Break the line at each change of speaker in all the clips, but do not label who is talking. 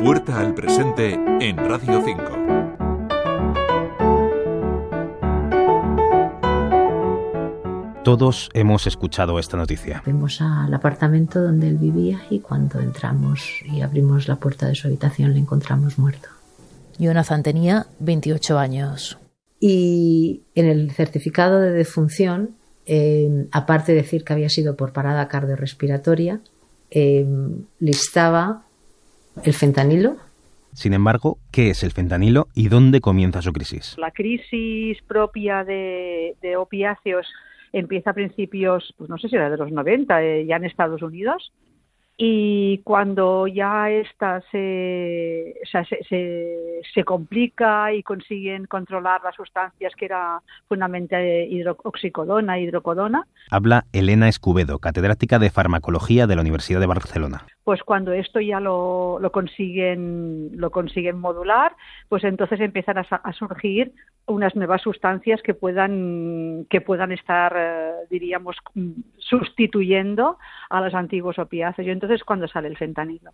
Puerta al presente en Radio 5.
Todos hemos escuchado esta noticia.
Fuimos al apartamento donde él vivía y cuando entramos y abrimos la puerta de su habitación le encontramos muerto.
Jonathan tenía 28 años.
Y en el certificado de defunción, eh, aparte de decir que había sido por parada cardiorrespiratoria, eh, listaba el fentanilo.
Sin embargo, ¿qué es el fentanilo y dónde comienza su crisis?
La crisis propia de, de opiáceos empieza a principios, pues no sé si era de los 90, eh, ya en Estados Unidos, y cuando ya esta se, o sea, se, se, se, complica y consiguen controlar las sustancias que era fundamentalmente hidroxicodona, hidrocodona.
Habla Elena Escubedo, catedrática de farmacología de la Universidad de Barcelona.
Pues cuando esto ya lo, lo consiguen lo consiguen modular, pues entonces empiezan a, surgir unas nuevas sustancias que puedan que puedan estar eh, diríamos sustituyendo a los antiguos opiáceos. Y entonces cuando sale el fentanilo.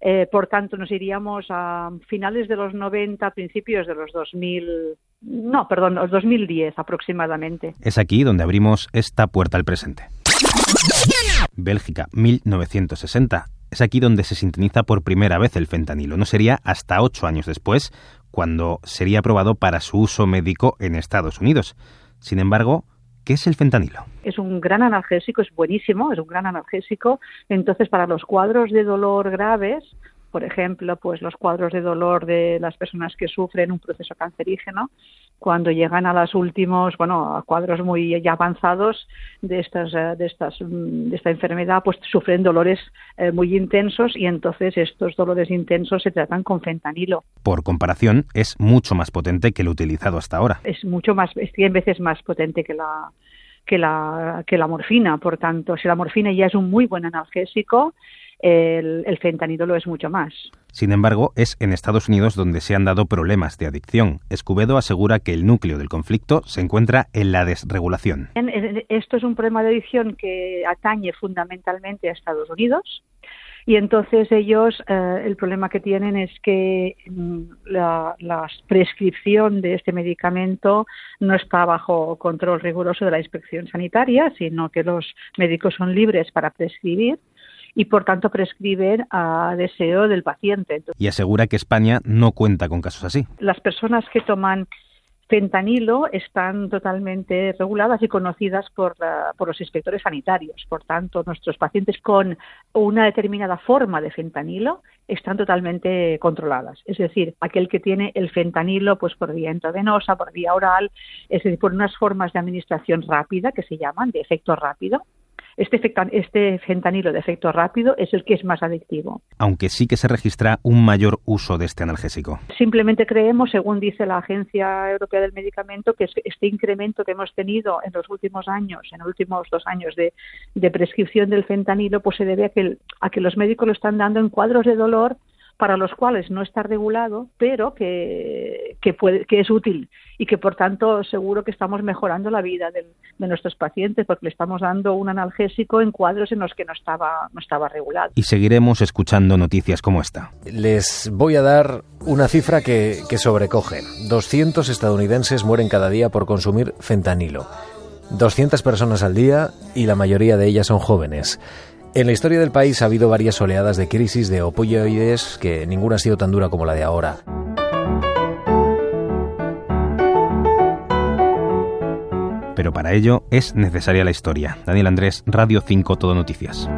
Eh, por tanto, nos iríamos a finales de los 90, principios de los 2000, no, perdón, los 2010 aproximadamente.
Es aquí donde abrimos esta puerta al presente. Bélgica, 1960. Es aquí donde se sintoniza por primera vez el fentanilo. No sería hasta ocho años después, cuando sería aprobado para su uso médico en Estados Unidos. Sin embargo, ¿Qué es el fentanilo?
Es un gran analgésico, es buenísimo, es un gran analgésico. Entonces, para los cuadros de dolor graves, por ejemplo, pues los cuadros de dolor de las personas que sufren un proceso cancerígeno, cuando llegan a los últimos, bueno, a cuadros muy ya avanzados de estas, de estas, de esta enfermedad, pues sufren dolores eh, muy intensos y entonces estos dolores intensos se tratan con fentanilo.
Por comparación, es mucho más potente que el utilizado hasta ahora.
Es mucho más, es 100 veces más potente que la que la que la morfina, por tanto, si la morfina ya es un muy buen analgésico, el, el, fentanilo lo es mucho más.
Sin embargo, es en Estados Unidos donde se han dado problemas de adicción. Escubedo asegura que el núcleo del conflicto se encuentra en la desregulación.
Esto es un problema de adicción que atañe fundamentalmente a Estados Unidos. Y entonces ellos, eh, el problema que tienen es que la, la, prescripción de este medicamento no está bajo control riguroso de la inspección sanitaria, sino que los médicos son libres para prescribir y por tanto prescriben a deseo del paciente.
Y asegura que España no cuenta con casos así.
Las personas que toman fentanilo están totalmente reguladas y conocidas por, la, por, los inspectores sanitarios. Por tanto, nuestros pacientes con una determinada forma de fentanilo están totalmente controladas. Es decir, aquel que tiene el fentanilo pues por vía intravenosa, por vía oral, es decir, por unas formas de administración rápida que se llaman de efecto rápido, este, este, fentanilo de efecto rápido es el que es más adictivo.
Aunque sí que se registra un mayor uso de este analgésico.
Simplemente creemos, según dice la Agencia Europea del Medicamento, que este incremento que hemos tenido en los últimos años, en los últimos dos años de, de prescripción del fentanilo, pues se debe a que, a que los médicos lo están dando en cuadros de dolor para los cuales no está regulado, pero que, que, puede, que es útil y que, por tanto, seguro que estamos mejorando la vida de, de, nuestros pacientes porque le estamos dando un analgésico en cuadros en los que no estaba, no estaba regulado.
Y seguiremos escuchando noticias como esta.
Les voy a dar una cifra que, que sobrecoge. 200 estadounidenses mueren cada día por consumir fentanilo. 200 personas al día y la mayoría de ellas son jóvenes. En la historia del país ha habido varias oleadas de crisis de opioides que ninguna ha sido tan dura como la de ahora.
Pero para ello es necesaria la historia. Daniel Andrés, Radio 5 Todo Noticias.